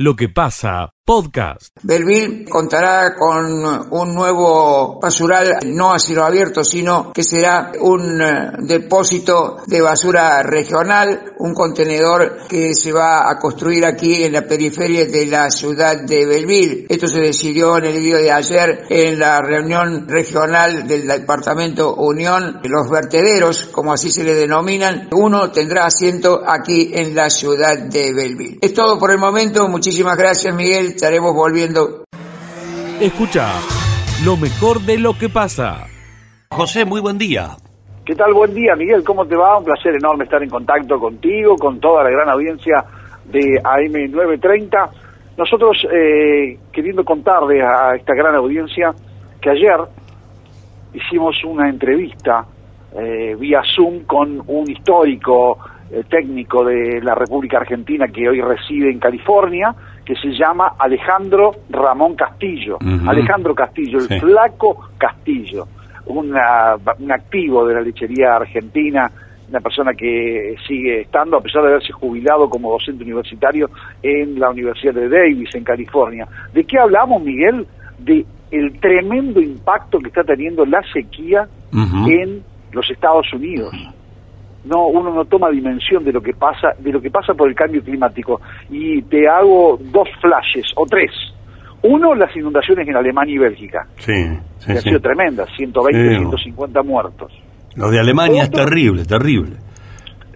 lo que pasa podcast. Belville contará con un nuevo basural no a cielo abierto, sino que será un eh, depósito de basura regional, un contenedor que se va a construir aquí en la periferia de la ciudad de Belville. Esto se decidió en el día de ayer en la reunión regional del departamento Unión. Los vertederos, como así se le denominan, uno tendrá asiento aquí en la ciudad de Belville. Es todo por el momento. Muchísimas gracias, Miguel estaremos volviendo. Escucha lo mejor de lo que pasa. José, muy buen día. ¿Qué tal? Buen día, Miguel. ¿Cómo te va? Un placer enorme estar en contacto contigo, con toda la gran audiencia de AM930. Nosotros eh, queriendo contarle a esta gran audiencia que ayer hicimos una entrevista eh, vía Zoom con un histórico eh, técnico de la República Argentina que hoy reside en California, que se llama Alejandro Ramón Castillo. Alejandro Castillo, el flaco Castillo, un activo de la lechería argentina, una persona que sigue estando, a pesar de haberse jubilado como docente universitario en la Universidad de Davis, en California. ¿De qué hablamos, Miguel? De el tremendo impacto que está teniendo la sequía en los Estados Unidos no uno no toma dimensión de lo que pasa de lo que pasa por el cambio climático. Y te hago dos flashes o tres. Uno las inundaciones en Alemania y Bélgica. Sí, sí que han sido tremendas 120 150 muertos. Lo de Alemania es terrible terrible.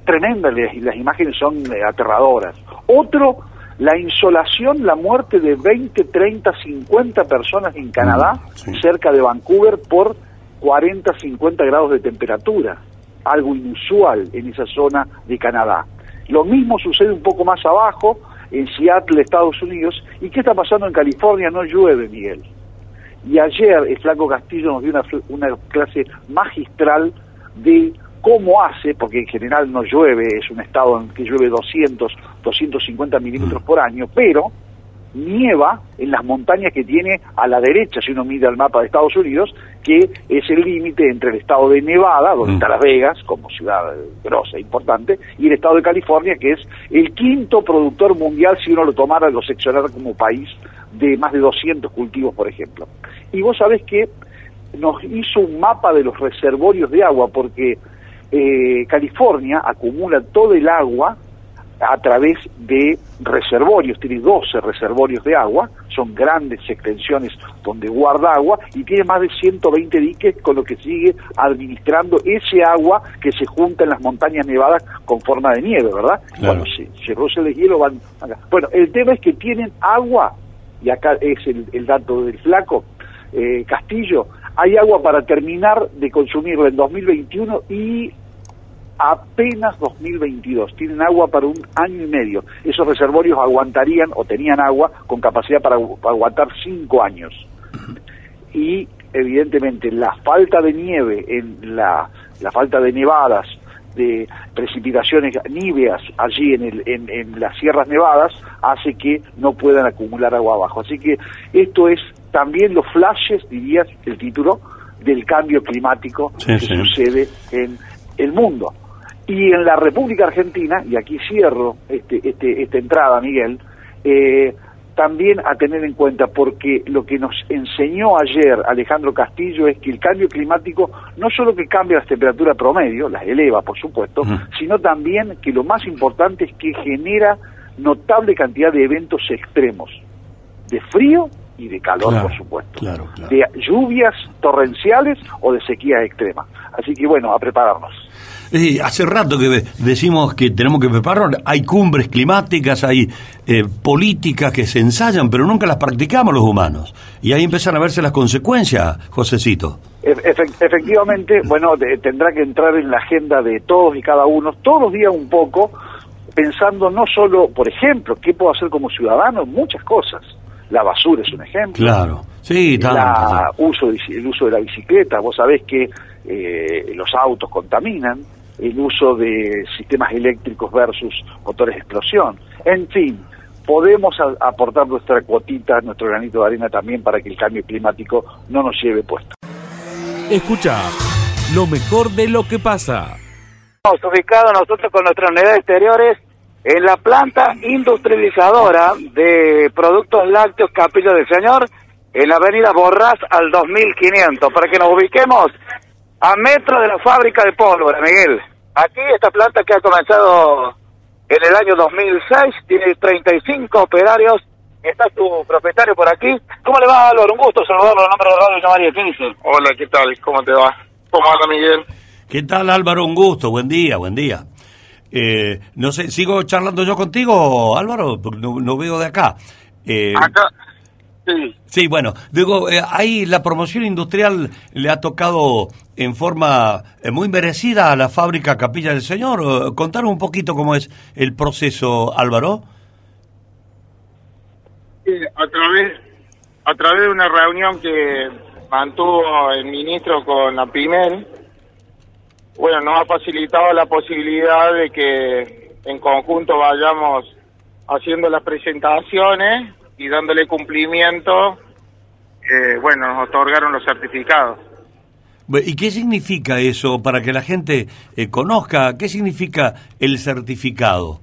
Tremenda y las imágenes son eh, aterradoras. Otro la insolación, la muerte de 20, 30, 50 personas en Canadá, mm, cerca de Vancouver, por 40, 50 grados de temperatura algo inusual en esa zona de Canadá. Lo mismo sucede un poco más abajo, en Seattle, Estados Unidos. ¿Y qué está pasando en California? No llueve, Miguel. Y ayer el Flaco Castillo nos dio una, una clase magistral de cómo hace, porque en general no llueve, es un estado en que llueve 200, 250 milímetros por año, pero nieva en las montañas que tiene a la derecha, si uno mira el mapa de Estados Unidos, que es el límite entre el estado de Nevada, donde mm. está Las Vegas, como ciudad grosa e importante, y el estado de California, que es el quinto productor mundial si uno lo tomara, lo seccionara como país, de más de 200 cultivos, por ejemplo. Y vos sabés que nos hizo un mapa de los reservorios de agua, porque eh, California acumula todo el agua a través de reservorios, tiene 12 reservorios de agua, son grandes extensiones donde guarda agua y tiene más de 120 diques con lo que sigue administrando ese agua que se junta en las montañas nevadas con forma de nieve, ¿verdad? Cuando se, se el hielo van Bueno, el tema es que tienen agua, y acá es el, dato del flaco, eh, Castillo, hay agua para terminar de consumirla en 2021 y apenas 2022. Tienen agua para un año y medio. Esos reservorios aguantarían o tenían agua con capacidad para, aguantar cinco años. Y evidentemente la falta de nieve, en la, la falta de nevadas, de precipitaciones níveas allí en, el, en, en, las sierras nevadas hace que no puedan acumular agua abajo. Así que esto es también los flashes, dirías el título, del cambio climático que sucede en el mundo. Y en la República Argentina, y aquí cierro este, este, esta entrada, Miguel, eh, también a tener en cuenta, porque lo que nos enseñó ayer Alejandro Castillo es que el cambio climático no solo que cambia las temperaturas promedio, las eleva, por supuesto, sino también que lo más importante es que genera notable cantidad de eventos extremos, de frío y de calor, por supuesto, de lluvias torrenciales o de sequías extremas. Así que bueno, a prepararnos hace rato que decimos que tenemos que prepararnos. Hay cumbres climáticas, hay eh, políticas que se ensayan, pero nunca las practicamos los humanos. Y ahí empiezan a verse las consecuencias, Josecito. efectivamente, bueno, tendrá que entrar en la agenda de todos y cada uno, todos los días un poco, pensando no solo, por ejemplo, qué puedo hacer como ciudadano, muchas cosas. La basura es un ejemplo. Claro, sí, uso, el uso de la bicicleta. Vos sabés que eh, los autos contaminan, el uso de sistemas eléctricos versus motores de explosión. En fin, podemos aportar nuestra cuotita, nuestro granito de arena también para que el cambio climático no nos lleve puesto. Escucha lo mejor de lo que pasa. Estamos ubicados nosotros con nuestras unidades exteriores en la planta industrializadora de productos lácteos Capilla del Señor, en la avenida Borras al 2500, para que nos ubiquemos a metro de la fábrica de pólvora, Miguel. Aquí esta planta que ha comenzado en el año 2006, tiene 35 operarios, está tu propietario por aquí. ¿Cómo le va, Álvaro? Un gusto saludarlo en nombre de Radio María. ¿Qué dice? Hola, ¿qué tal? ¿Cómo te va? ¿Cómo anda, Miguel? ¿Qué tal, Álvaro? Un gusto. Buen día, buen día. Eh, no sé, ¿sigo charlando yo contigo, Álvaro? Porque no, veo de acá. Eh, acá, sí. Sí, bueno, digo, eh, ahí la promoción industrial le ha tocado en forma eh, muy merecida a la fábrica Capilla del Señor. Contanos un poquito cómo es el proceso, Álvaro. Sí, a través, a través de una reunión que mantuvo el ministro con la PIMEL, bueno, nos ha facilitado la posibilidad de que en conjunto vayamos haciendo las presentaciones y dándole cumplimiento, eh, bueno, nos otorgaron los certificados. ¿Y qué significa eso para que la gente eh, conozca? ¿Qué significa el certificado?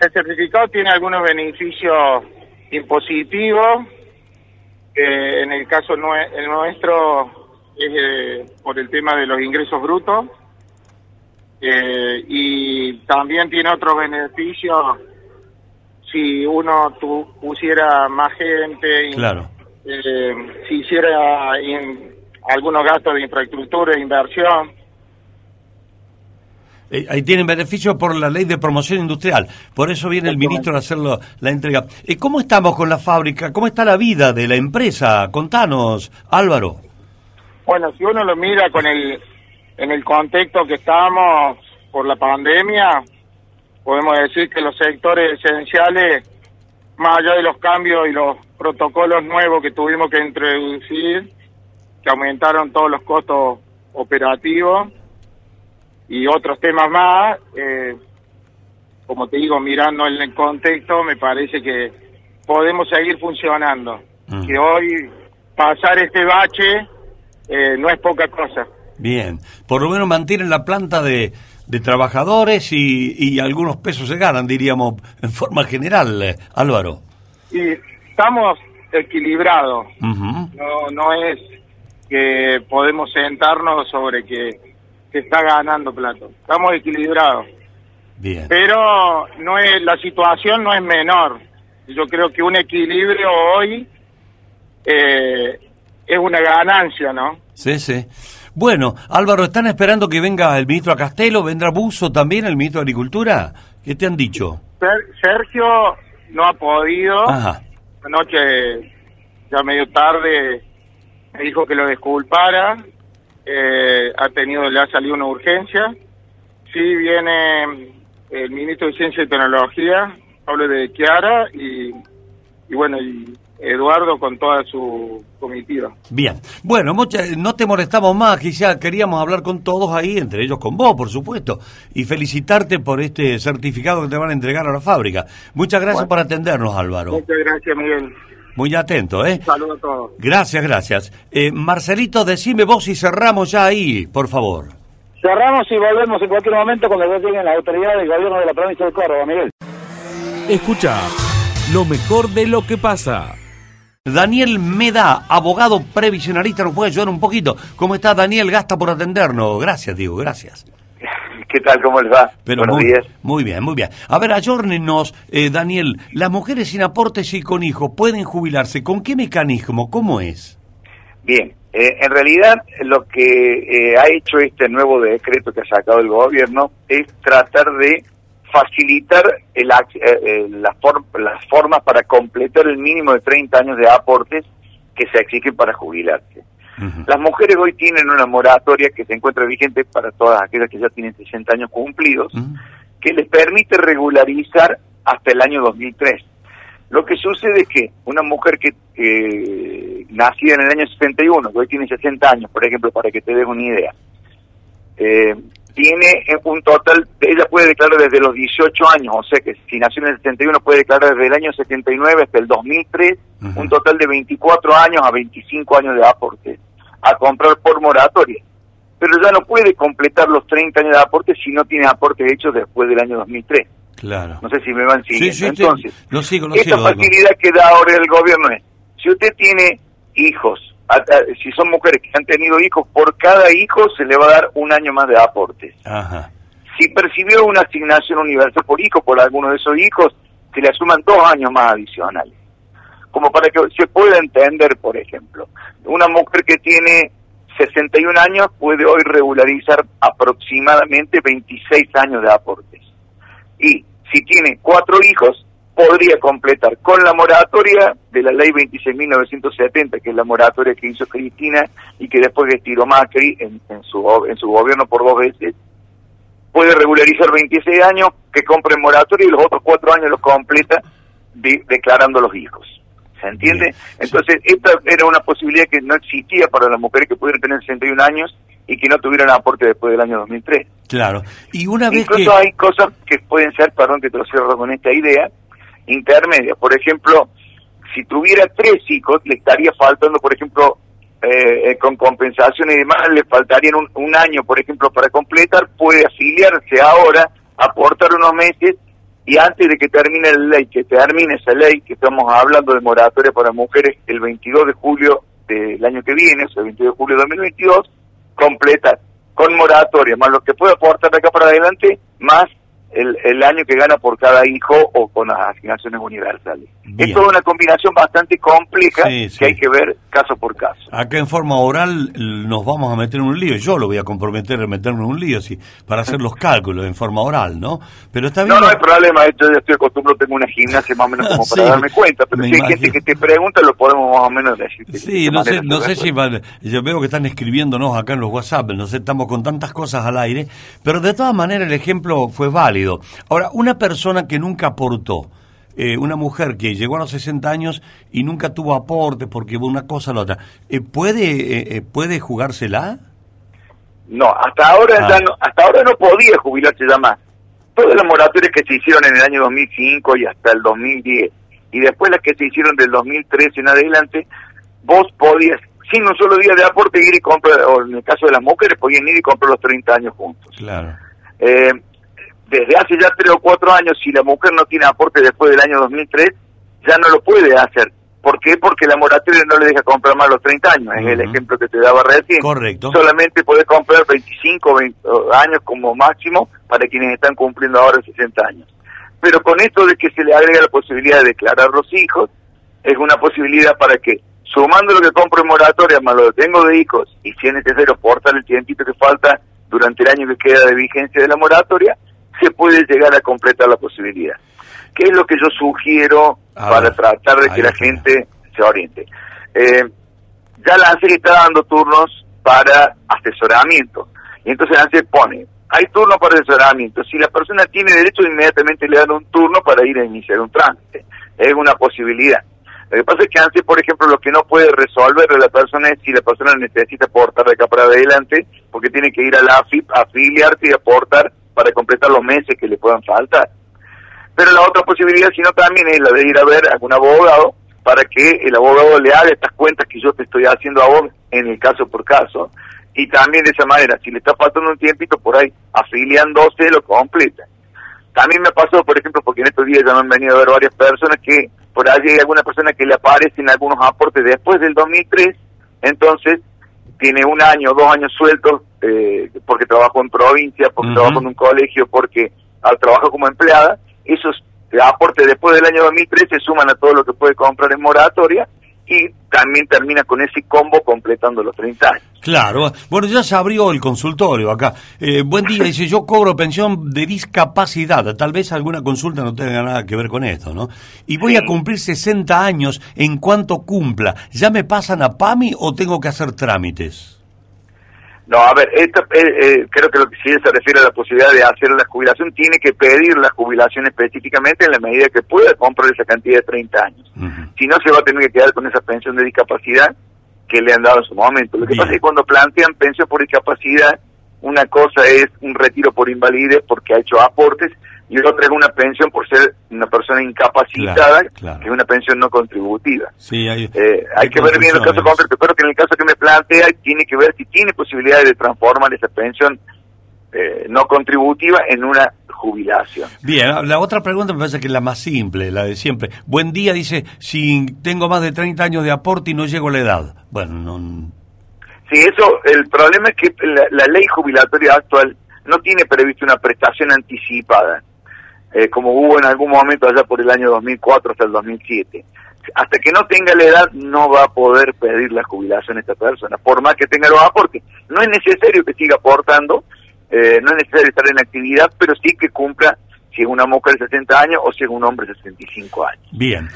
El certificado tiene algunos beneficios impositivos. en el caso el nuestro es eh, por el tema de los ingresos brutos eh, y también tiene otros beneficios si uno tu, pusiera más gente, claro. Eh, si hiciera algunos gastos de infraestructura e inversión. ahí tienen beneficios por la ley de promoción industrial. Por eso viene el ministro a hacerlo la entrega. ¿Cómo estamos con la fábrica? ¿Cómo está la vida de la empresa? Contanos, Álvaro. Bueno, si uno lo mira con el, en el contexto que estamos por la pandemia, podemos decir que los sectores esenciales, más allá de los cambios y los protocolos nuevos que tuvimos que introducir, que aumentaron todos los costos operativos y otros temas más, eh, como te digo, mirando en el contexto, me parece que podemos seguir funcionando. Mm. Que hoy pasar este bache eh, no es poca cosa. Bien, por lo menos mantienen la planta de, de trabajadores y, y, algunos pesos se ganan, diríamos, en forma general, Álvaro. Y estamos equilibrados, no, no es que podemos sentarnos sobre que, que está ganando plata, estamos equilibrados. Bien. Pero no es la situación no es menor. Yo creo que un equilibrio hoy eh, es una ganancia, ¿no? Sí, sí. Bueno, Álvaro, ¿están esperando que venga el ministro a Castelo? ¿Vendrá Buzo también, el ministro de Agricultura? ¿Qué te han dicho? Sergio no ha podido. Ajá. Anoche, ya medio tarde, me dijo que lo disculpara. Eh, ha tenido, le ha salido una urgencia. Sí viene el ministro de Ciencia y Tecnología, Pablo de Chiara, y, y bueno, y Eduardo con toda su comitiva. Bien, bueno, no te molestamos más, quizá queríamos hablar con todos ahí, entre ellos con vos, por supuesto, y felicitarte por este certificado que te van a entregar a la fábrica. Muchas gracias por atendernos, Álvaro. Muchas gracias, Miguel. Muy atento, ¿eh? Saludos a todos. Gracias, gracias. Eh, Marcelito, decime vos y cerramos ya ahí, por favor. Cerramos y volvemos en cualquier momento cuando ya lleguen las autoridades del gobierno de la provincia de Córdoba, Miguel. Escucha lo mejor de lo que pasa. Daniel Meda, abogado previsionalista, nos puede ayudar un poquito. ¿Cómo está Daniel? Gasta por atendernos. Gracias, Diego, gracias. ¿Qué tal? ¿Cómo les va? Buenos muy, días. Muy bien, muy bien. A ver, ayórnenos, eh, Daniel. Las mujeres sin aportes y con hijos pueden jubilarse. ¿Con qué mecanismo? ¿Cómo es? Bien, eh, en realidad lo que eh, ha hecho este nuevo decreto que ha sacado el gobierno es tratar de facilitar el, eh, eh, las, formas para completar el mínimo de 30 años de aportes que se exigen para jubilarse. Las mujeres hoy tienen una moratoria que se encuentra vigente para todas aquellas que ya tienen 60 años cumplidos, que les permite regularizar hasta el año 2003. Lo que sucede es que una mujer que eh, nacida en el año 61, que hoy tiene 60 años, por ejemplo, para que te des una idea, eh, tiene un total, ella puede declarar desde los 18 años, o sea que si nació en el 71 puede declarar desde el año 79 hasta el 2003, un total de 24 años a 25 años de aporte, a comprar por moratoria. Pero ya no puede completar los 30 años de aporte si no tiene aporte hecho después del año 2003. Claro. No sé si me van siguiendo. Sí, sí, Entonces, te- lo sigo, lo esta sigo, facilidad que da ahora el gobierno es, si usted tiene hijos, si son mujeres que han tenido hijos, por cada hijo se le va a dar un año más de aportes. Ajá. Si percibió una asignación universal por hijo por alguno de esos hijos, se le asuman dos años más adicionales. Como para que se pueda entender, por ejemplo, una mujer que tiene 61 años puede hoy regularizar aproximadamente 26 años de aportes. Y si tiene cuatro hijos, podría completar con la moratoria de la ley 26.970, que es la moratoria que hizo Cristina y que después estiró Macri en, en su, en su gobierno por dos veces, puede regularizar 26 años, que compre en moratoria y los otros cuatro años los completa de- declarando los hijos. ¿Se entiende? Entonces, esta era una posibilidad que no existía para las mujeres que pudieran tener 61 años y que no tuvieran aporte después del año 2003. Claro. Y una vez Incluso que... hay cosas que pueden ser, perdón que te lo cierro con esta idea, intermedias. Por ejemplo, si tuviera tres hijos, le estaría faltando, por ejemplo, eh, eh, con compensación y demás, le faltarían un, un año, por ejemplo, para completar, puede afiliarse ahora, aportar unos meses y antes de que termine la ley, que termine esa ley, que estamos hablando de moratoria para mujeres el 22 de julio del año que viene, o sea, el 22 de julio de 2022, completar con moratoria, más lo que puede aportar de acá para adelante, más el, el año que gana por cada hijo o con las asignaciones universales. Bien. Es toda una combinación bastante compleja Sí, sí. que hay que ver caso por caso. Acá en forma oral nos vamos a meter en un lío. Yo lo voy a comprometer a meterme en un lío sí, para hacer los cálculos en forma oral, ¿no? Pero está bien. No, no hay problema, yo ya estoy acostumbrado, tengo una gimnasia más o menos como para Sí, darme cuenta, pero si hay gente imagino. que te pregunta, lo podemos más o menos decir. de Sí, no sé, no sé si van- yo veo que están escribiéndonos acá en los WhatsApp, no sé, estamos con tantas cosas al aire, pero de todas maneras el ejemplo fue válido. Ahora, una persona que nunca aportó, eh, una mujer que llegó a los 60 años y nunca tuvo aporte porque una cosa o la otra, eh, ¿puede, eh, eh, ¿puede jugársela? No, hasta ahora Ah. ya no, hasta ahora no podía jubilarse ya más. Todas las moratorias que se hicieron en el año 2005 y hasta el 2010, y después las que se hicieron del 2013 en adelante, vos podías, sin un solo día de aporte, ir y comprar, o en el caso de las mujeres, podían ir y comprar los 30 años juntos. Claro. Eh, desde hace ya tres o cuatro años, si la mujer no tiene aporte después del año 2003, ya no lo puede hacer. ¿Por qué? Porque la moratoria no le deja comprar más los 30 años. Es el ejemplo que te daba recién. Correcto. Solamente puede comprar 25 20 años como máximo para quienes están cumpliendo ahora 60 años. Pero con esto de que se le agrega la posibilidad de declarar los hijos, es una posibilidad para que, sumando lo que compro en moratoria más lo que tengo de hijos, y si es necesario aportar el tiempito que falta durante el año que queda de vigencia de la moratoria, se puede llegar a completar la posibilidad. ¿Qué es lo que yo sugiero A para ver, tratar de que la gente se oriente? Eh, ya la ANSES está dando turnos para asesoramiento. Y entonces ANSES pone, hay turno para asesoramiento. Si la persona tiene derecho, inmediatamente le dan un turno para ir a iniciar un trámite. Es una posibilidad. Lo que pasa es que ANSES, por ejemplo, lo que no puede resolver a la persona es si la persona necesita aportar de acá para adelante, porque tiene que ir a la AFIP, afiliarse y aportar para completar los meses que le puedan faltar. Pero la otra posibilidad, si no, también es la de ir a ver a algún abogado para que el abogado le haga estas cuentas que yo te estoy haciendo a vos en el caso por caso. Y también de esa manera, si le está faltando un tiempito por ahí, afiliándose, lo completa. También me pasó, por ejemplo, porque en estos días ya me han venido a ver varias personas que por allí hay alguna persona que le aparecen algunos aportes después del 2003, entonces tiene un año, dos años sueltos eh, porque trabajó en provincia, porque Ujú. trabajó en un colegio, porque al trabajo como empleada, esos aportes después del año 2003 se suman a todo lo que puede comprar en moratoria y también termina con ese combo completando los 30 años. Claro, bueno, ya se abrió el consultorio acá. Eh, buen día, dice, yo cobro pensión de discapacidad. Tal vez alguna consulta no tenga nada que ver con esto, ¿no? Y voy a cumplir 60 años en cuanto cumpla. ¿Ya me pasan a PAMI o tengo que hacer trámites? No, a ver, esta, eh, eh, creo que lo que sí se refiere a la posibilidad de hacer la jubilación, tiene que pedir la jubilación específicamente en la medida que pueda comprar esa cantidad de 30 años. Si no, se va a tener que quedar con esa pensión de discapacidad que le han dado en su momento. Lo que Bien. pasa es que cuando plantean pensión por discapacidad, una cosa es un retiro por invalidez porque ha hecho aportes y otra es una pensión por ser una persona incapacitada, Claro, claro. que es una pensión no contributiva. Sí, hay, Eh, hay que ver bien el caso concreto, pero que en el caso que me plantea tiene que ver si tiene posibilidades de transformar esa pensión eh, no contributiva en una jubilación. Bien, la otra pregunta me parece que es la más simple, la de siempre. Buen día, dice, si tengo más de 30 años de aporte y no llego a la edad. Bueno, no... Sí, eso, el problema es que la, ley jubilatoria actual no tiene previsto una prestación anticipada, eh, como hubo en algún momento allá por el año 2004 hasta el 2007 hasta que no tenga la edad no va a poder pedir la jubilación a esta persona, por más que tenga los aportes. No es necesario que siga aportando, eh, no es necesario estar en actividad, pero sí que cumpla si es una mujer de 60 años o si es un hombre de 65 años. Bien.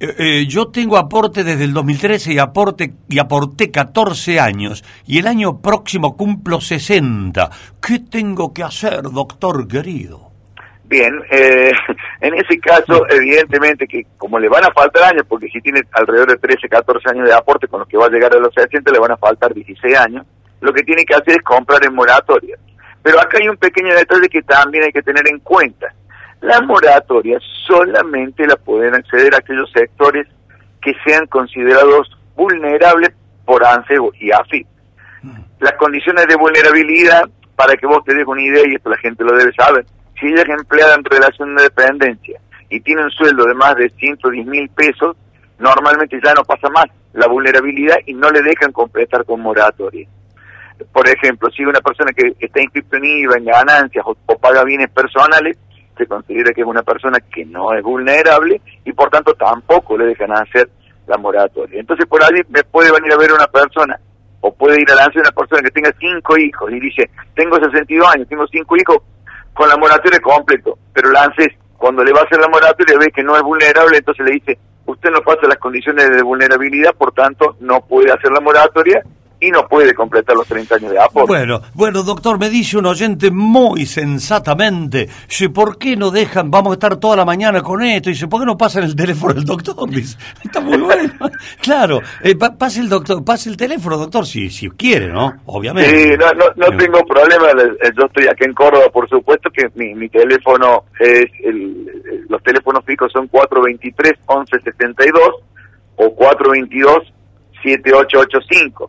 Eh, yo tengo aporte desde el 2013 y aporte y aporté 14 años y el año próximo cumplo 60. ¿Qué tengo que hacer, doctor querido? Bien, eh, en ese caso, evidentemente que como le van a faltar años, porque si tiene alrededor de 13, 14 años de aporte, con los que va a llegar a los 60, le van a faltar 16 años, lo que tiene que hacer es comprar en moratoria. Pero acá hay un pequeño detalle que también hay que tener en cuenta. La moratoria solamente la pueden acceder a aquellos sectores que sean considerados vulnerables por ANSE y AFI. Mm. Las condiciones de vulnerabilidad, para que vos te des una idea, y esto la gente lo debe saber, si ella es empleada en relación de dependencia y tiene un sueldo de más de 110 mil pesos, normalmente ya no pasa más la vulnerabilidad y no le dejan completar con moratoria. Por ejemplo, si una persona que está inscrita en IVA, en ganancias o, paga bienes personales, se considera que es una persona que no es vulnerable y por tanto tampoco le dejan hacer la moratoria. Entonces por ahí me puede venir a ver una persona o puede ir a lanzar una persona que tenga cinco hijos y dice, tengo 62 años, tengo cinco hijos, con la moratoria completo, pero la cuando le va a hacer la moratoria ve que no es vulnerable, entonces le dice, usted no pasa las condiciones de vulnerabilidad, por tanto no puede hacer la moratoria y no puede completar los 30 años de aporte. Bueno, bueno, doctor, me dice un oyente muy sensatamente, dice, ¿por qué no dejan, vamos a estar toda la mañana con esto? Dice, ¿por qué no pasan el teléfono del doctor? Dice, está muy bueno. claro, eh, pase el doctor, pase el teléfono, doctor, si, si quiere, ¿no? Obviamente. Sí, no, no, no tengo problema, yo estoy aquí en Córdoba, por supuesto que mi, mi teléfono es, el, los teléfonos fijos son 423-1172 o 422-7885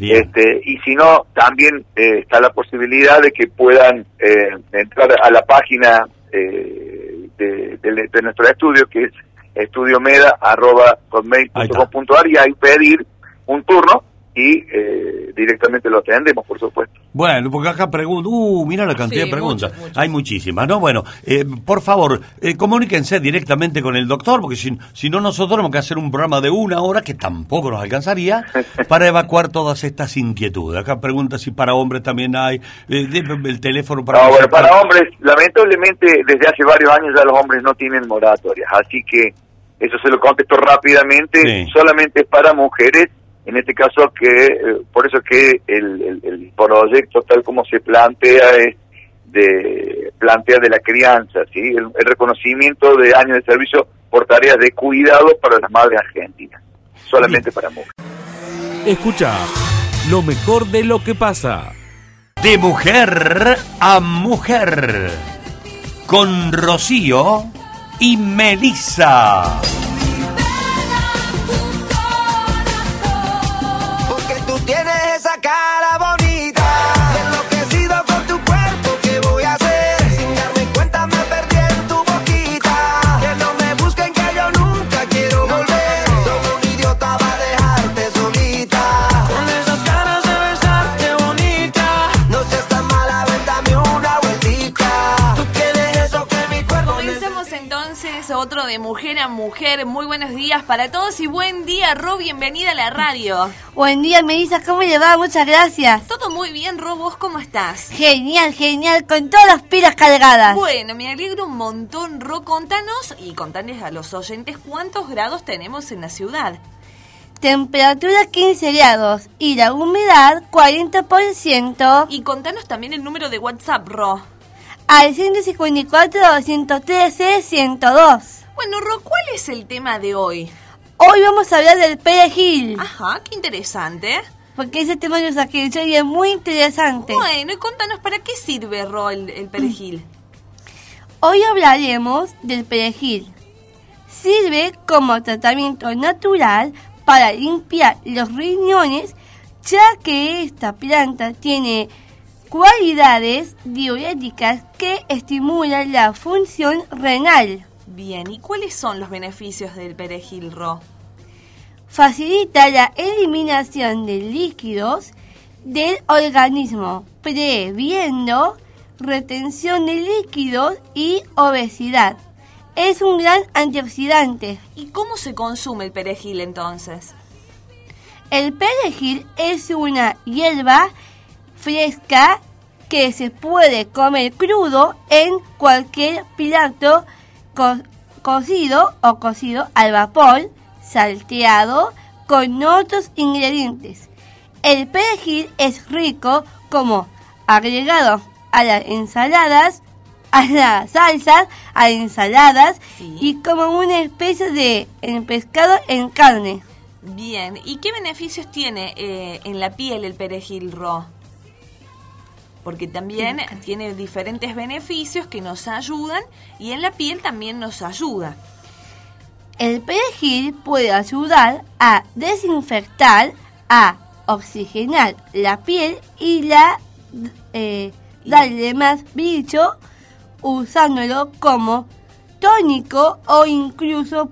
este, y si no, también eh, está la posibilidad de que puedan eh, entrar a la página eh, de, de, nuestro estudio, que es estudiomeda.com.ar y ahí pedir un turno y eh, directamente lo atendemos, por supuesto. Bueno, porque acá pregunto, uh, mira la cantidad de preguntas, hay muchísimas, ¿no? Bueno, eh, por favor, eh, comuníquense directamente con el doctor, porque si, si no nosotros tenemos que hacer un programa de una hora, que tampoco nos alcanzaría, para evacuar todas estas inquietudes. Acá pregunta si para hombres también hay, el teléfono para... No, bueno, para hombres, lamentablemente desde hace varios años ya los hombres no tienen moratorias, así que eso se lo contesto rápidamente, solamente es para mujeres en este caso que eh, por eso que el, el, proyecto tal como se plantea es de plantea de la crianza, ¿sí? El, reconocimiento de años de servicio por tareas de cuidado para las madres argentinas, solamente para mujeres. Escucha lo mejor de lo que pasa. De mujer a mujer, con Rocío y Melissa. De mujer a mujer. Muy buenos días para todos y buen día, Ro. Bienvenida a la radio. Buen día, Melissa. ¿Cómo le va? Muchas gracias. Todo muy bien, Ro. ¿Vos cómo estás? Genial, genial. Con todas las pilas cargadas. Bueno, me alegro un montón, Ro. Contanos y contanos a los oyentes cuántos grados tenemos en la ciudad. Temperatura 15 grados y la humedad 40%. Y contanos también el número de WhatsApp, Ro al 154 213 102. Bueno, Ro, ¿cuál es el tema de hoy? Hoy vamos a hablar del perejil. Ajá, qué interesante. Porque ese tema lo saqué yo y es muy interesante. Bueno, y contanos, ¿para qué sirve, Ro, el, el perejil? Hoy hablaremos del perejil. Sirve como tratamiento natural para limpiar los riñones, ya que esta planta tiene cualidades diuréticas que estimulan la función renal. Bien, ¿y cuáles son los beneficios del perejil, Ro? Facilita la eliminación de líquidos del organismo, previendo retención de líquidos y obesidad. Es un gran antioxidante. ¿Y cómo se consume el perejil entonces? El perejil es una hierba fresca que se puede comer crudo en cualquier plato co- cocido o cocido al vapor, salteado con otros ingredientes. El perejil es rico como agregado a las ensaladas, a las salsas, a ensaladas y como una especie de en pescado en carne. Bien, ¿y qué beneficios tiene eh, en la piel el perejil, Ro? Porque también tiene diferentes beneficios que nos ayudan y en la piel también nos ayuda. El perejil puede ayudar a desinfectar, a oxigenar la piel y la eh, darle más brillo usándolo como tónico o incluso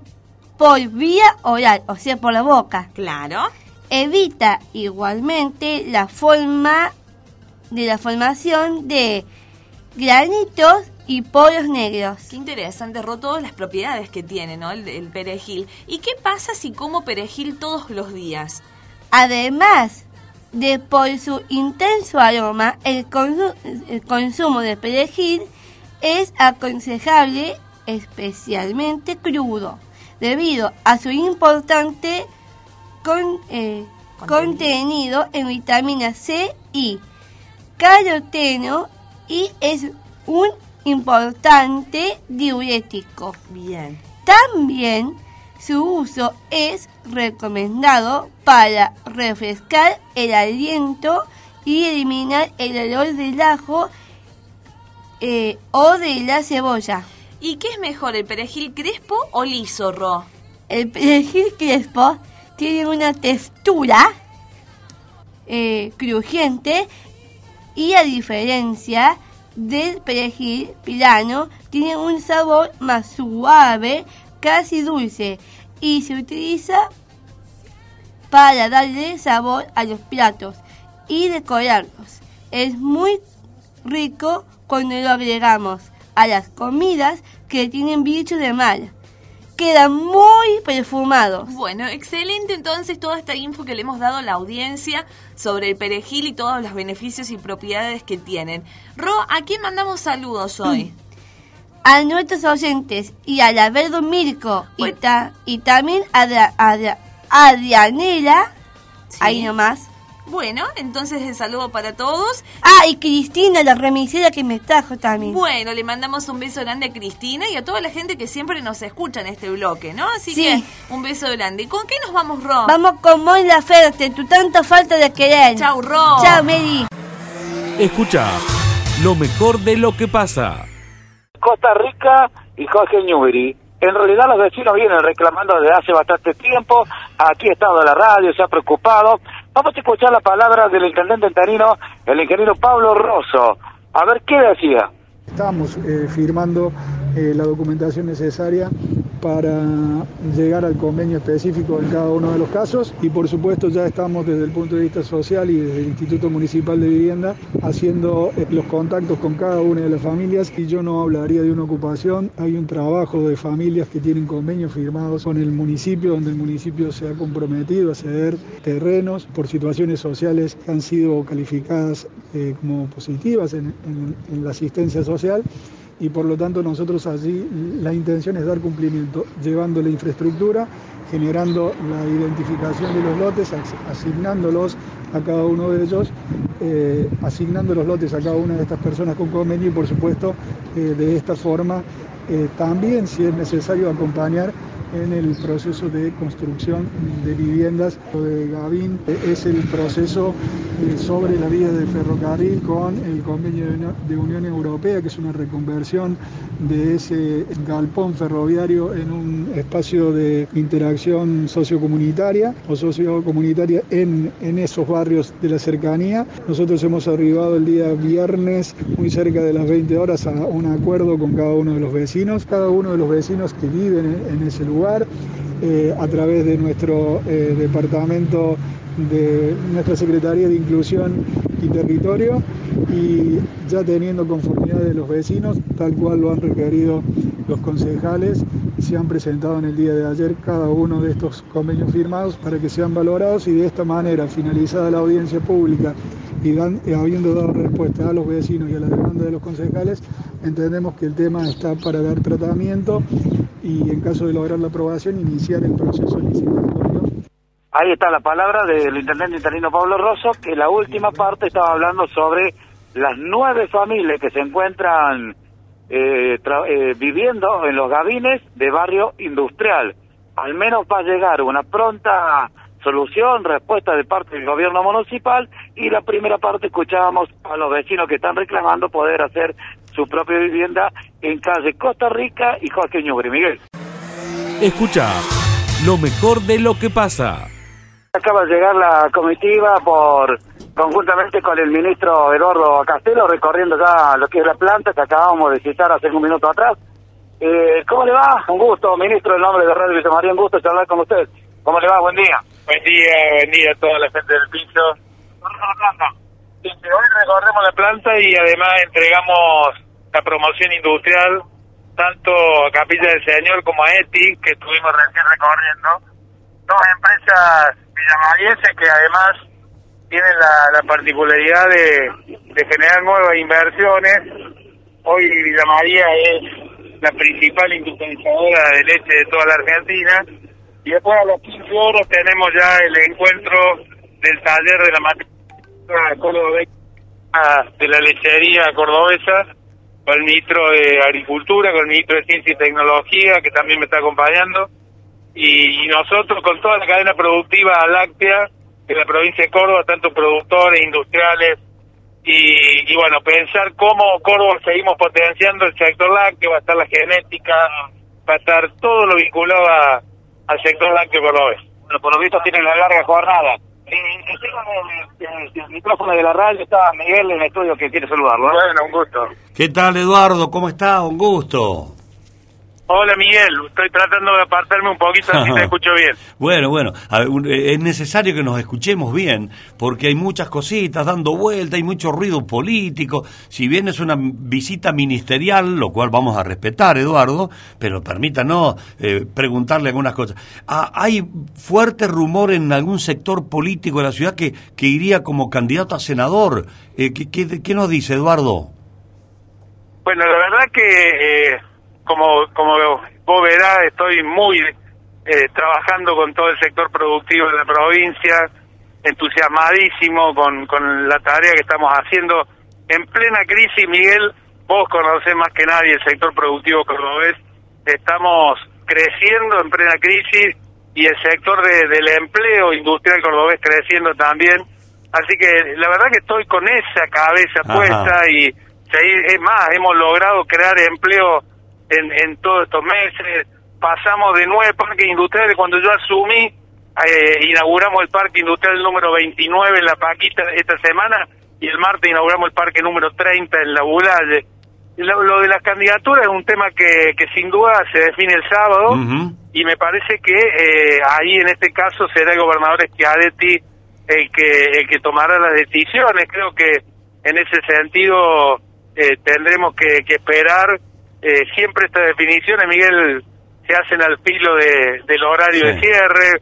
por vía oral, o sea, por la boca. Claro. Evita igualmente la forma de la formación de granitos y poros negros. Qué interesante, Ro, todas las propiedades que tiene, ¿no? El, el perejil. ¿Y qué pasa si como perejil todos los días? Además de por su intenso aroma, el, consu- el consumo de perejil es aconsejable especialmente crudo, debido a su importante con- eh, contenido en vitamina C y caroteno y es un importante diurético. Bien. También su uso es recomendado para refrescar el aliento y eliminar el olor del ajo eh, o de la cebolla. ¿Y qué es mejor, el perejil crespo o liso, Ro? El perejil crespo tiene una textura eh, crujiente y a diferencia del perejil plano tiene un sabor más suave, casi dulce y se utiliza para darle sabor a los platos y decorarlos. Es muy rico cuando lo agregamos a las comidas que tienen bicho de mal. Quedan muy perfumados. Bueno, excelente entonces toda esta info que le hemos dado a la audiencia sobre el perejil y todos los beneficios y propiedades que tienen. Ro, ¿a quién mandamos saludos hoy? A nuestros oyentes y a la Verdo Mirko y, ta- y también a, a, a Dianela, ahí nomás. Bueno, entonces el saludo para todos. Ah, y Cristina, la remisera que me trajo también. Bueno, le mandamos un beso grande a Cristina y a toda la gente que siempre nos escucha en este bloque, ¿no? Así Sí. que un beso grande. ¿Y con qué nos vamos, Ro? Vamos con Mon Laferte, tu tanta falta de querer. Chau, Ro. Chao, Mary. Escucha lo mejor de lo que pasa. Costa Rica y Jorge Newbery. En realidad los vecinos vienen reclamando desde hace bastante tiempo. Aquí ha estado la radio, se ha preocupado. Vamos a escuchar la palabra del intendente entanino, el ingeniero Pablo Rosso. A ver qué decía. Estamos eh, firmando eh, la documentación necesaria para llegar al convenio específico en cada uno de los casos. Y por supuesto ya estamos desde el punto de vista social y desde el Instituto Municipal de Vivienda haciendo eh, los contactos con cada una de las familias. Y yo no hablaría de una ocupación, hay un trabajo de familias que tienen convenios firmados con el municipio donde el municipio se ha comprometido a ceder terrenos por situaciones sociales que han sido calificadas eh, como positivas en, en- en la asistencia social y por lo tanto nosotros allí la intención es dar cumplimiento, llevando la infraestructura, generando la identificación de los lotes, as- asignándolos a cada uno de ellos, eh, asignando los lotes a cada una de estas personas con convenio y por supuesto eh, de esta forma eh, también si es necesario acompañar en el proceso de construcción de viviendas. Lo de Gavín es el proceso eh, sobre la vía de ferrocarril con el convenio de Unión Europea, que es una reconversión de ese galpón ferroviario en un espacio de interacción sociocomunitaria o sociocomunitaria en, en esos barrios de la cercanía. Nosotros hemos arribado el día viernes, muy cerca de las 20 horas, a un acuerdo con cada uno de los vecinos. Cada uno de los vecinos que viven en ese lugar, eh, a través de nuestro eh, departamento de nuestra Secretaría de Inclusión y Territorio y ya teniendo conformidad de los vecinos, tal cual lo han requerido los concejales, se han presentado en el día de ayer cada uno de estos convenios firmados para que sean valorados y de esta manera, finalizada la audiencia pública y eh, habiendo dado respuesta a los vecinos y a la demanda de los concejales, entendemos que el tema está para dar tratamiento y en caso de lograr la aprobación iniciar el proceso licitatorio. Ahí está la palabra del intendente interino Pablo Rosso, que la última parte estaba hablando sobre las nueve familias que se encuentran eh, eh, viviendo en los gabines de barrio industrial. Al menos va a llegar una pronta solución, respuesta de parte del gobierno municipal y la primera parte escuchábamos a los vecinos que están reclamando poder hacer su propia vivienda en calle Costa Rica y Jorge Ñugri. Miguel. Escucha lo mejor de lo que pasa. Acaba de llegar la comitiva por conjuntamente con el ministro Eduardo Castelo recorriendo ya lo que es la planta que acabamos de citar hace un minuto atrás. Eh, ¿Cómo le va? Un gusto, ministro, en nombre de Radio Villa María, un gusto charlar con usted. ¿Cómo le va? Buen día. Buen día, buen día a toda la gente del piso. la hoy recorremos la planta y además entregamos la promoción industrial tanto a Capilla del Señor como a ETI, que estuvimos recién recorriendo. Dos empresas villamarienses que además tienen la, particularidad de, de, generar nuevas inversiones. Hoy Villa María es la principal industrializadora de leche de toda la Argentina y después a los 15 horas tenemos ya el encuentro del taller de la materia de la lechería cordobesa con el ministro de Agricultura, con el ministro de Ciencia y Tecnología, que también me está acompañando, y, nosotros con toda la cadena productiva láctea de la provincia de Córdoba, tanto productores, industriales, y, y bueno, pensar cómo Córdoba seguimos potenciando el sector lácteo, va a estar la genética, va a estar todo lo vinculado a al sector lácteo cordobés. Bueno, por lo visto tienen la larga jornada. el, micrófono de la radio está Miguel en el estudio que quiere saludarlo. Bueno, un gusto. ¿Qué tal, Eduardo? ¿Cómo está? Un gusto. Hola Miguel, estoy tratando de apartarme un poquito así te escucho bien. Bueno, bueno, eh, es necesario que nos escuchemos bien, porque hay muchas cositas dando vuelta, hay mucho ruido político. Si bien es una visita ministerial, lo cual vamos a respetar, Eduardo, pero permítanos eh, preguntarle algunas cosas. Ah, ¿Hay fuerte rumor en algún sector político de la ciudad que, que iría como candidato a senador? Eh, ¿qué, qué, nos dice, Eduardo? Bueno, la verdad que como, como vos verás, estoy muy eh, trabajando con todo el sector productivo de la provincia, entusiasmadísimo con, con la tarea que estamos haciendo. En plena crisis, Miguel, vos conocés más que nadie el sector productivo cordobés, estamos creciendo en plena crisis y el sector de, del empleo industrial cordobés creciendo también. Así que la verdad que estoy con esa cabeza puesta y es más, hemos logrado crear empleo en, en todos estos meses. Pasamos de nueve parques industriales. Cuando yo asumí, eh, inauguramos el parque industrial número 29 en La Paquita esta semana y el martes inauguramos el parque número 30 en La Bulalle. Lo, de las candidaturas es un tema que, que sin duda se define el sábado y me parece que eh, ahí en este caso será el gobernador Schiadetti el que, el que tomará las decisiones. Creo que en ese sentido eh, tendremos que, que esperar eh, siempre estas definiciones, Miguel, se hacen al filo de, del horario de cierre,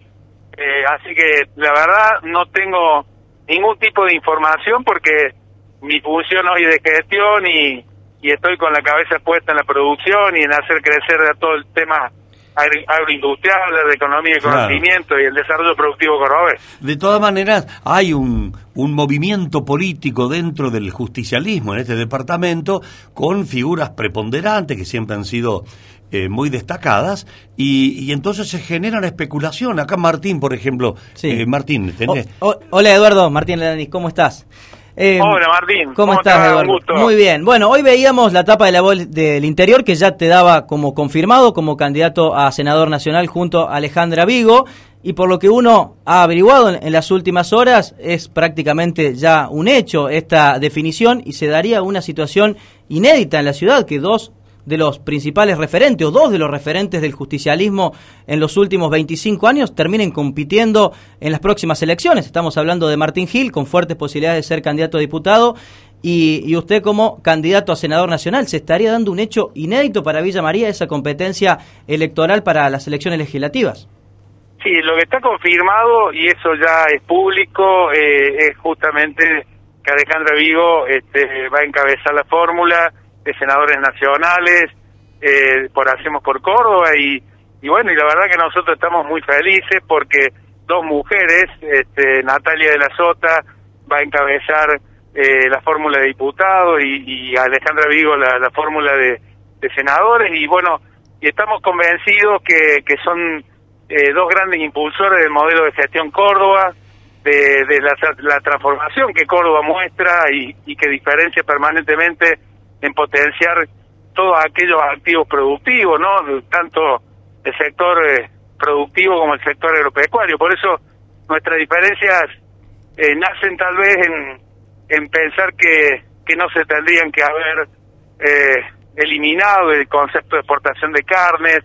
eh, así que la verdad no tengo ningún tipo de información porque mi función hoy de gestión y, y estoy con la cabeza puesta en la producción y en hacer crecer todo el tema agroindustrial, de economía y conocimiento y el desarrollo productivo cordobés. De todas maneras, hay un, un movimiento político dentro del justicialismo en este departamento con figuras preponderantes que siempre han sido eh, muy destacadas y, y entonces se genera la especulación. Acá Martín, por ejemplo. Eh, Martín, ¿tenés? hola Eduardo, Martín Ledanis, ¿cómo estás? Eh, Hola Martín. ¿Cómo, estás, Eduardo? Muy bien. Bueno, hoy veíamos la etapa de la voz del interior que ya te daba como confirmado como candidato a senador nacional junto a Alejandra Vigo y por lo que uno ha averiguado en, las últimas horas es prácticamente ya un hecho esta definición y se daría una situación inédita en la ciudad que dos de los principales referentes o dos de los referentes del justicialismo en los últimos 25 años terminen compitiendo en las próximas elecciones. Estamos hablando de Martín Gil con fuertes posibilidades de ser candidato a diputado y, usted como candidato a senador nacional. ¿Se estaría dando un hecho inédito para Villa María esa competencia electoral para las elecciones legislativas? Sí, lo que está confirmado y eso ya es público eh, es justamente que Alejandra Vigo este, va a encabezar la fórmula de senadores nacionales, eh, por Hacemos por Córdoba y, y bueno, y la verdad que nosotros estamos muy felices porque dos mujeres, este, Natalia de la Sota va a encabezar eh, la fórmula de diputados y, y Alejandra Vigo la, la fórmula de, de, senadores y bueno, y estamos convencidos que, que son eh, dos grandes impulsores del modelo de gestión Córdoba, de, de la, la, transformación que Córdoba muestra y, y que diferencia permanentemente en potenciar todos aquellos activos productivos, ¿no? Tanto el sector eh, productivo como el sector agropecuario. Por eso nuestras diferencias eh, nacen tal vez en, en pensar que, que no se tendrían que haber eh, eliminado el concepto de exportación de carnes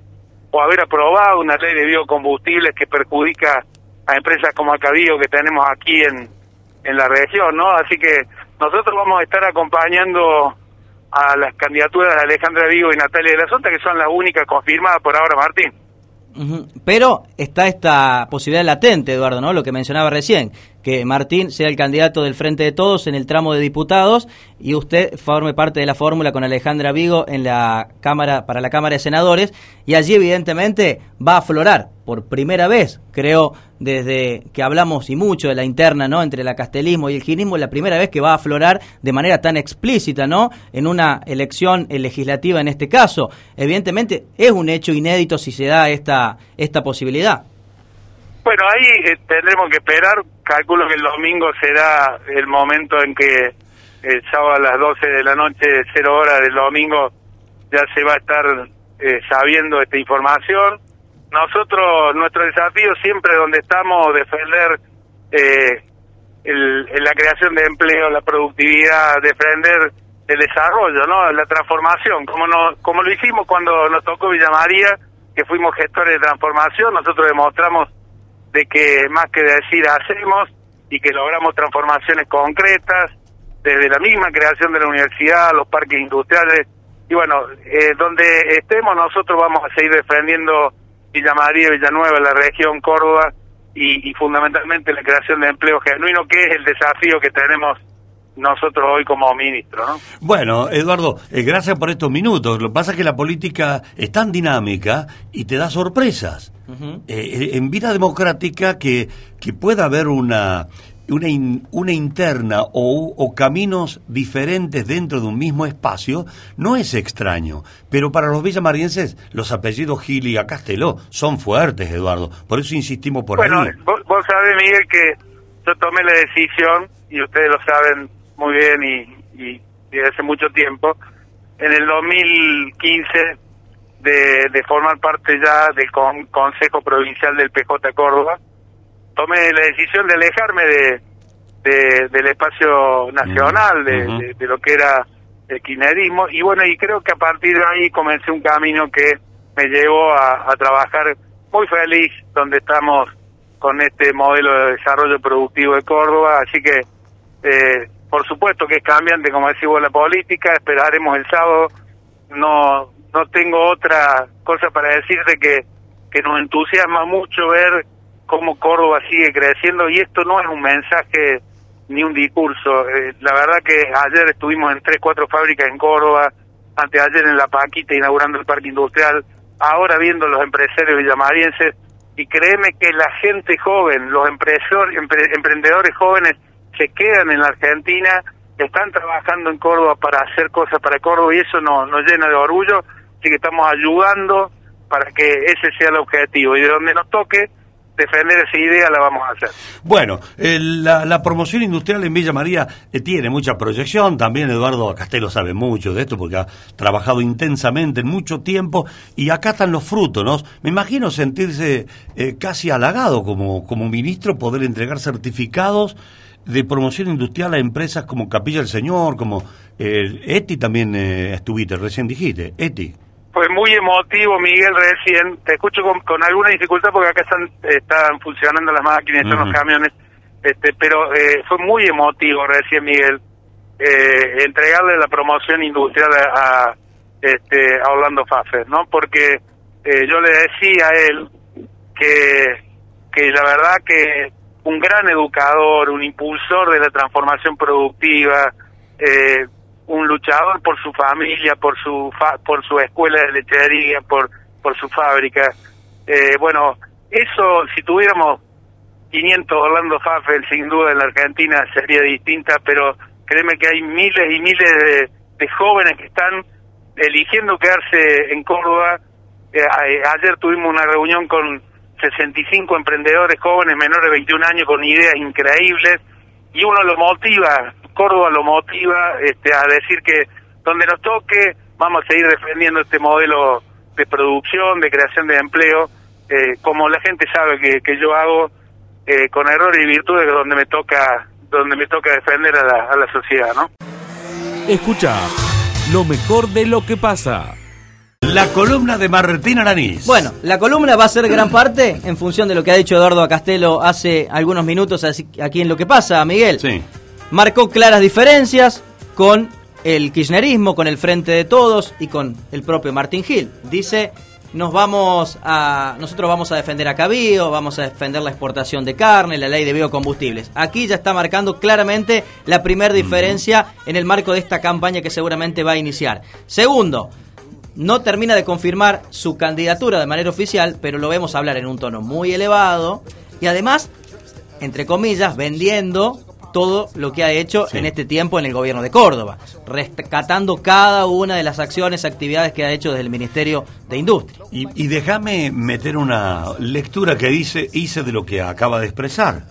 o haber aprobado una ley de biocombustibles que perjudica a empresas como Acabío que tenemos aquí en, en la región, ¿no? Así que nosotros vamos a estar acompañando a las candidaturas de Alejandra Vigo y Natalia de la Sota, que son las únicas confirmadas por ahora, Martín. Pero está esta posibilidad latente, Eduardo, ¿no? Lo que mencionaba recién, que Martín sea el candidato del Frente de Todos en el tramo de diputados y usted forme parte de la fórmula con Alejandra Vigo en la Cámara para la Cámara de Senadores y allí evidentemente va a aflorar por primera vez, creo, desde que hablamos y mucho de la interna, ¿no? entre el castelismo y el ginismo, la primera vez que va a aflorar de manera tan explícita, ¿no? en una elección legislativa en este caso. Evidentemente es un hecho inédito si se da esta esta posibilidad. Bueno, ahí eh, tendremos que esperar. Calculo que el domingo será el momento en que el sábado a las 12 de la noche, cero horas del domingo, ya se va a estar eh, sabiendo esta información. Nosotros, nuestro desafío siempre donde estamos, defender eh, el, la creación de empleo, la productividad, defender el desarrollo, ¿no? La transformación, como, no, como lo hicimos cuando nos tocó Villa María, que fuimos gestores de transformación, nosotros demostramos de que más que decir hacemos y que logramos transformaciones concretas desde la misma creación de la universidad, los parques industriales. Y bueno, eh, donde estemos nosotros vamos a seguir defendiendo Villa María, Villanueva, la región Córdoba y, y fundamentalmente la creación de empleo genuino que es el desafío que tenemos nosotros hoy como ministro. ¿no? Bueno, Eduardo, eh, gracias por estos minutos. Lo que pasa es que la política es tan dinámica y te da sorpresas. Eh, eh, en vida democrática que, que pueda haber una, una, una interna o, o, caminos diferentes dentro de un mismo espacio no es extraño. Pero para los villamarienses, los apellidos Gil y Acasteló son fuertes, Eduardo. Por eso insistimos por ahí. Bueno, vos, vos sabés, Miguel, que yo tomé la decisión, y ustedes lo saben muy bien y, y desde hace mucho tiempo, en el 2015 de, de formar parte ya del Consejo Provincial del PJ Córdoba, tomé la decisión de alejarme de, de del espacio nacional, de, de, lo que era el kirchnerismo, y bueno, y creo que a partir de ahí comencé un camino que me llevó a, a trabajar muy feliz donde estamos con este modelo de desarrollo productivo de Córdoba, así que eh, por supuesto que es cambiante, como decimos, la política, esperaremos el sábado. No no tengo otra cosa para decirte que, que nos entusiasma mucho ver cómo Córdoba sigue creciendo. Y esto no es un mensaje ni un discurso. Eh, la verdad que ayer estuvimos en tres, cuatro fábricas en Córdoba, anteayer en La Paquita inaugurando el parque industrial, ahora viendo los empresarios villamarienses y créeme que la gente joven, los emprendedores jóvenes se quedan en la Argentina, están trabajando en Córdoba para hacer cosas para Córdoba y eso nos, nos llena de orgullo Así que estamos ayudando para que ese sea el objetivo y de donde nos toque defender esa idea la vamos a hacer. Bueno, la, promoción industrial en Villa María eh, tiene mucha proyección, también Eduardo Castelo sabe mucho de esto porque ha trabajado intensamente en mucho tiempo y acá están los frutos, ¿no? Me imagino sentirse eh, casi halagado como, como ministro, poder entregar certificados de promoción industrial a empresas como Capilla del Señor, como eh, Eti también estuviste, recién dijiste, Eti. Fue muy emotivo, Miguel, recién. Te escucho con, alguna dificultad porque acá están, están funcionando las máquinas, están los camiones. Este, pero eh, fue muy emotivo recién, Miguel, eh, entregarle la promoción industrial a, este, a Orlando Fafer, ¿no? Porque eh, yo le decía a él que, que la verdad que un gran educador, un impulsor de la transformación productiva, eh, un luchador por su familia, por su por su escuela de lechería, por por su fábrica. Eh, bueno, eso si tuviéramos 500 Orlando Faffel, sin duda en la Argentina sería distinta, pero créeme que hay miles y miles de, de jóvenes que están eligiendo quedarse en Córdoba. Eh, ayer tuvimos una reunión con 65 emprendedores jóvenes menores de 21 años con ideas increíbles y uno lo motiva Córdoba lo motiva este, a decir que donde nos toque vamos a seguir defendiendo este modelo de producción, de creación de empleo, eh, como la gente sabe que, yo hago eh, con errores y virtudes donde me toca donde me toca defender a la, a la sociedad, ¿no? Escucha lo mejor de lo que pasa. La columna de Martín Aranís. Bueno, la columna va a ser gran parte en función de lo que ha dicho Eduardo Castelo hace algunos minutos aquí en Lo que pasa, Miguel. Sí marcó claras diferencias con el kirchnerismo, con el Frente de Todos y con el propio Martín Gil. Dice, nos vamos a, nosotros vamos a defender a Cabío, vamos a defender la exportación de carne, la ley de biocombustibles. Aquí ya está marcando claramente la primera diferencia en el marco de esta campaña que seguramente va a iniciar. Segundo, no termina de confirmar su candidatura de manera oficial, pero lo vemos hablar en un tono muy elevado y además, entre comillas, vendiendo todo lo que ha hecho en este tiempo en el gobierno de Córdoba, rescatando cada una de las acciones, actividades que ha hecho desde el Ministerio de Industria. Y, déjame meter una lectura que dice, hice de lo que acaba de expresar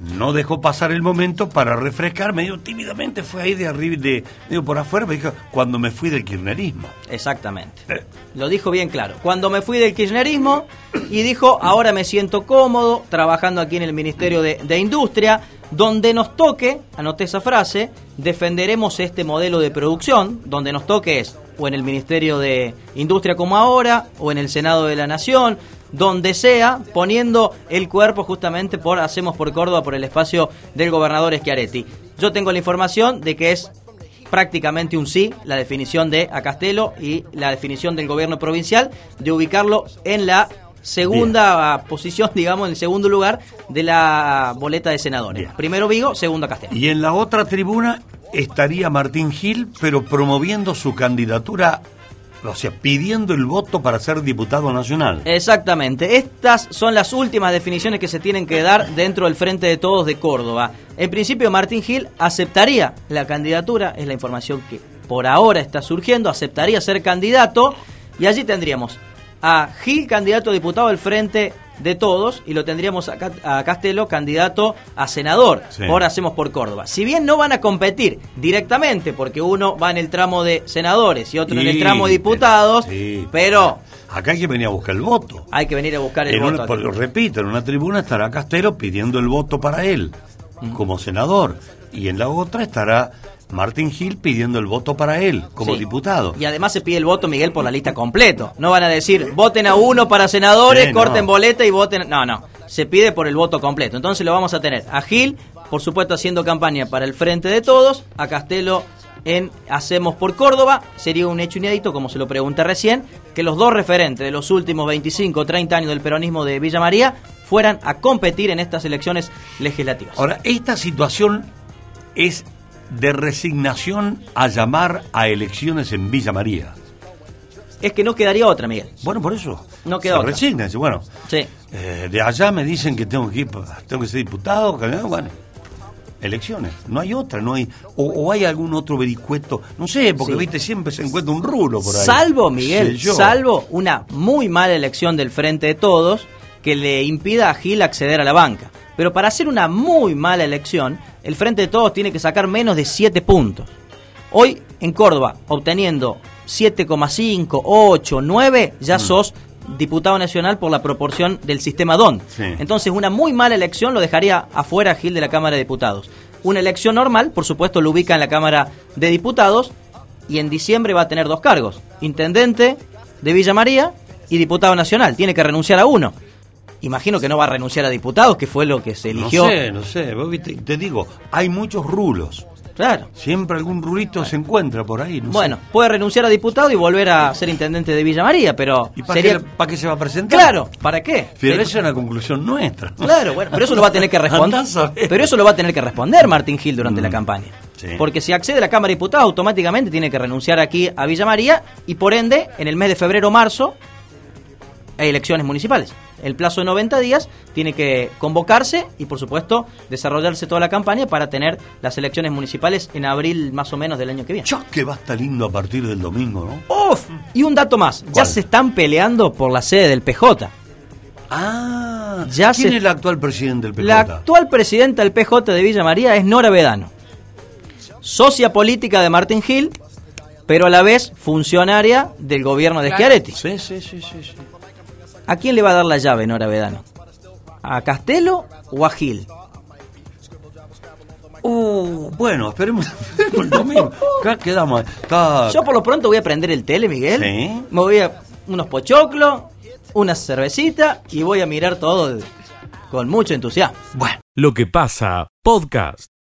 no dejó pasar el momento para refrescar medio tímidamente, fue ahí de arriba, de medio por afuera, me dijo, cuando me fui del kirchnerismo. Exactamente. Eh. Lo dijo bien claro. Cuando me fui del kirchnerismo y dijo, ahora me siento cómodo trabajando aquí en el Ministerio de, de Industria, donde nos toque, anoté esa frase, defenderemos este modelo de producción, donde nos toque es o en el Ministerio de Industria como ahora, o en el Senado de la Nación, donde sea, poniendo el cuerpo justamente por Hacemos por Córdoba, por el espacio del gobernador Schiaretti. Yo tengo la información de que es prácticamente un sí la definición de Acastelo y la definición del gobierno provincial de ubicarlo en la segunda posición, digamos, en el segundo lugar de la boleta de senadores. Primero Vigo, segundo Castelo. Y en la otra tribuna estaría Martín Gil, pero promoviendo su candidatura o sea, pidiendo el voto para ser diputado nacional. Exactamente. Estas son las últimas definiciones que se tienen que dar dentro del Frente de Todos de Córdoba. En principio, Martín Gil aceptaría la candidatura, es la información que por ahora está surgiendo, aceptaría ser candidato y allí tendríamos a Gil, candidato a diputado del Frente de Todos, y lo tendríamos a, Castelo, candidato a senador. Ahora Hacemos por Córdoba. Si bien no van a competir directamente, porque uno va en el tramo de senadores y otro en el tramo de diputados, pero... Acá hay que venir a buscar el voto. Hay que venir a buscar el voto. repito, en una tribuna estará Castelo pidiendo el voto para él, como senador, y en la otra estará Martín Gil pidiendo el voto para él como diputado. Y además se pide el voto, Miguel, por la lista completo. No van a decir, voten a uno para senadores, corten boleta y voten... No, no. Se pide por el voto completo. Entonces lo vamos a tener a Gil, por supuesto, haciendo campaña para el Frente de Todos, a Castelo en Hacemos por Córdoba. Sería un hecho inédito, como se lo pregunté recién, que los dos referentes de los últimos 25 o 30 años del peronismo de Villa María fueran a competir en estas elecciones legislativas. Ahora, esta situación es de resignación a llamar a elecciones en Villa María. Es que no quedaría otra, Miguel. Bueno, por eso. No queda Se resigna, bueno. Sí. Eh, de allá me dicen que tengo que, ir, tengo que ser diputado, bueno. elecciones. No hay otra, no hay. O, hay algún otro vericueto. No sé, porque viste, siempre se encuentra un rulo por ahí. Salvo, Miguel, salvo una muy mala elección del Frente de Todos que le impida a Gil acceder a la banca. Pero para hacer una muy mala elección, el Frente de Todos tiene que sacar menos de 7 puntos. Hoy en Córdoba, obteniendo 7,5, 8, 9, ya mm. sos diputado nacional por la proporción del sistema DON. Entonces, una muy mala elección lo dejaría afuera Gil de la Cámara de Diputados. Una elección normal, por supuesto, lo ubica en la Cámara de Diputados y en diciembre va a tener dos cargos: intendente de Villa María y diputado nacional. Tiene que renunciar a uno. Imagino que no va a renunciar a diputados, que fue lo que se eligió. No sé, no sé. Te digo, hay muchos rulos. Claro. Siempre algún rurito se encuentra por ahí. bueno, puede renunciar a diputado y volver a ser intendente de Villa María, pero. ¿Y para, qué, para qué se va a presentar? Claro, ¿para qué? Pero esa es una conclusión nuestra. Claro, bueno, pero eso lo va a tener que responder. pero eso lo va a tener que responder Martín Gil durante la mm, campaña. Porque si accede a la Cámara de Diputados, automáticamente tiene que renunciar aquí a Villa María y por ende, en el mes de febrero o marzo, elecciones municipales el plazo de 90 días, tiene que convocarse y, por supuesto, desarrollarse toda la campaña para tener las elecciones municipales en abril más o menos del año que viene. Ya que va a estar lindo a partir del domingo, ¿no? ¡Uf! Y un dato más, ya se están peleando por la sede del PJ. Ah, ya ¿quién es el actual presidente del PJ? La actual presidenta del PJ de Villa María es Nora Vedano, socia política de Martín Gil, pero a la vez funcionaria del gobierno de Schiaretti. Sí, sí, sí, sí. sí. ¿A quién le va a dar la llave Nora Vedano? ¿A Castelo o a Gil? Uh, bueno, esperemos, el domingo. quedamos. Yo por lo pronto voy a prender el tele, Miguel. ¿Sí? Me voy a unos pochoclos, una cervecita y voy a mirar todo con mucho entusiasmo. Bueno. Lo que pasa, podcast.